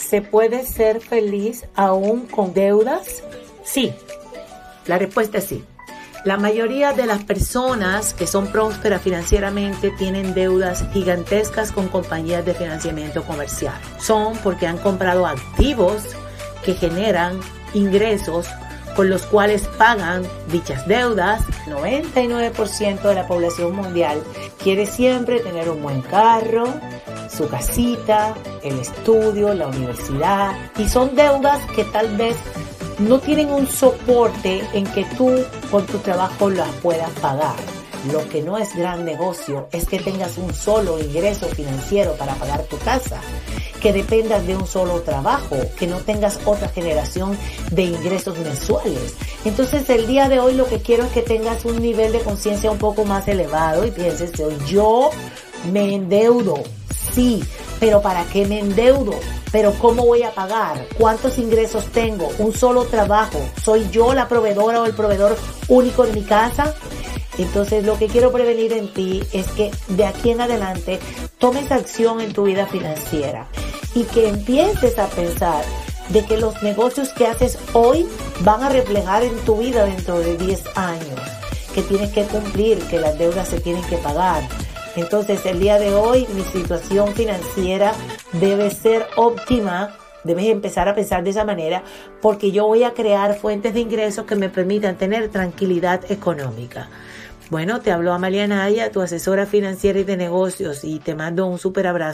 ¿Se puede ser feliz aún con deudas? Sí, la respuesta es sí. La mayoría de las personas que son prósperas financieramente tienen deudas gigantescas con compañías de financiamiento comercial. Son porque han comprado activos que generan ingresos con los cuales pagan dichas deudas. 99% de la población mundial quiere siempre tener un buen carro, su casita, el estudio, la universidad. Y son deudas que tal vez no tienen un soporte en que tú con tu trabajo las puedas pagar. Lo que no es gran negocio es que tengas un solo ingreso financiero para pagar tu casa, que dependas de un solo trabajo, que no tengas otra generación de ingresos mensuales. Entonces el día de hoy lo que quiero es que tengas un nivel de conciencia un poco más elevado y pienses, yo me endeudo, sí, pero ¿para qué me endeudo? Pero ¿cómo voy a pagar? ¿Cuántos ingresos tengo? ¿Un solo trabajo? ¿Soy yo la proveedora o el proveedor único de mi casa? Entonces lo que quiero prevenir en ti es que de aquí en adelante tomes acción en tu vida financiera y que empieces a pensar de que los negocios que haces hoy van a reflejar en tu vida dentro de 10 años, que tienes que cumplir, que las deudas se tienen que pagar, entonces, el día de hoy mi situación financiera debe ser óptima. Debes empezar a pensar de esa manera porque yo voy a crear fuentes de ingresos que me permitan tener tranquilidad económica. Bueno, te habló Amalia Naya, tu asesora financiera y de negocios, y te mando un súper abrazo.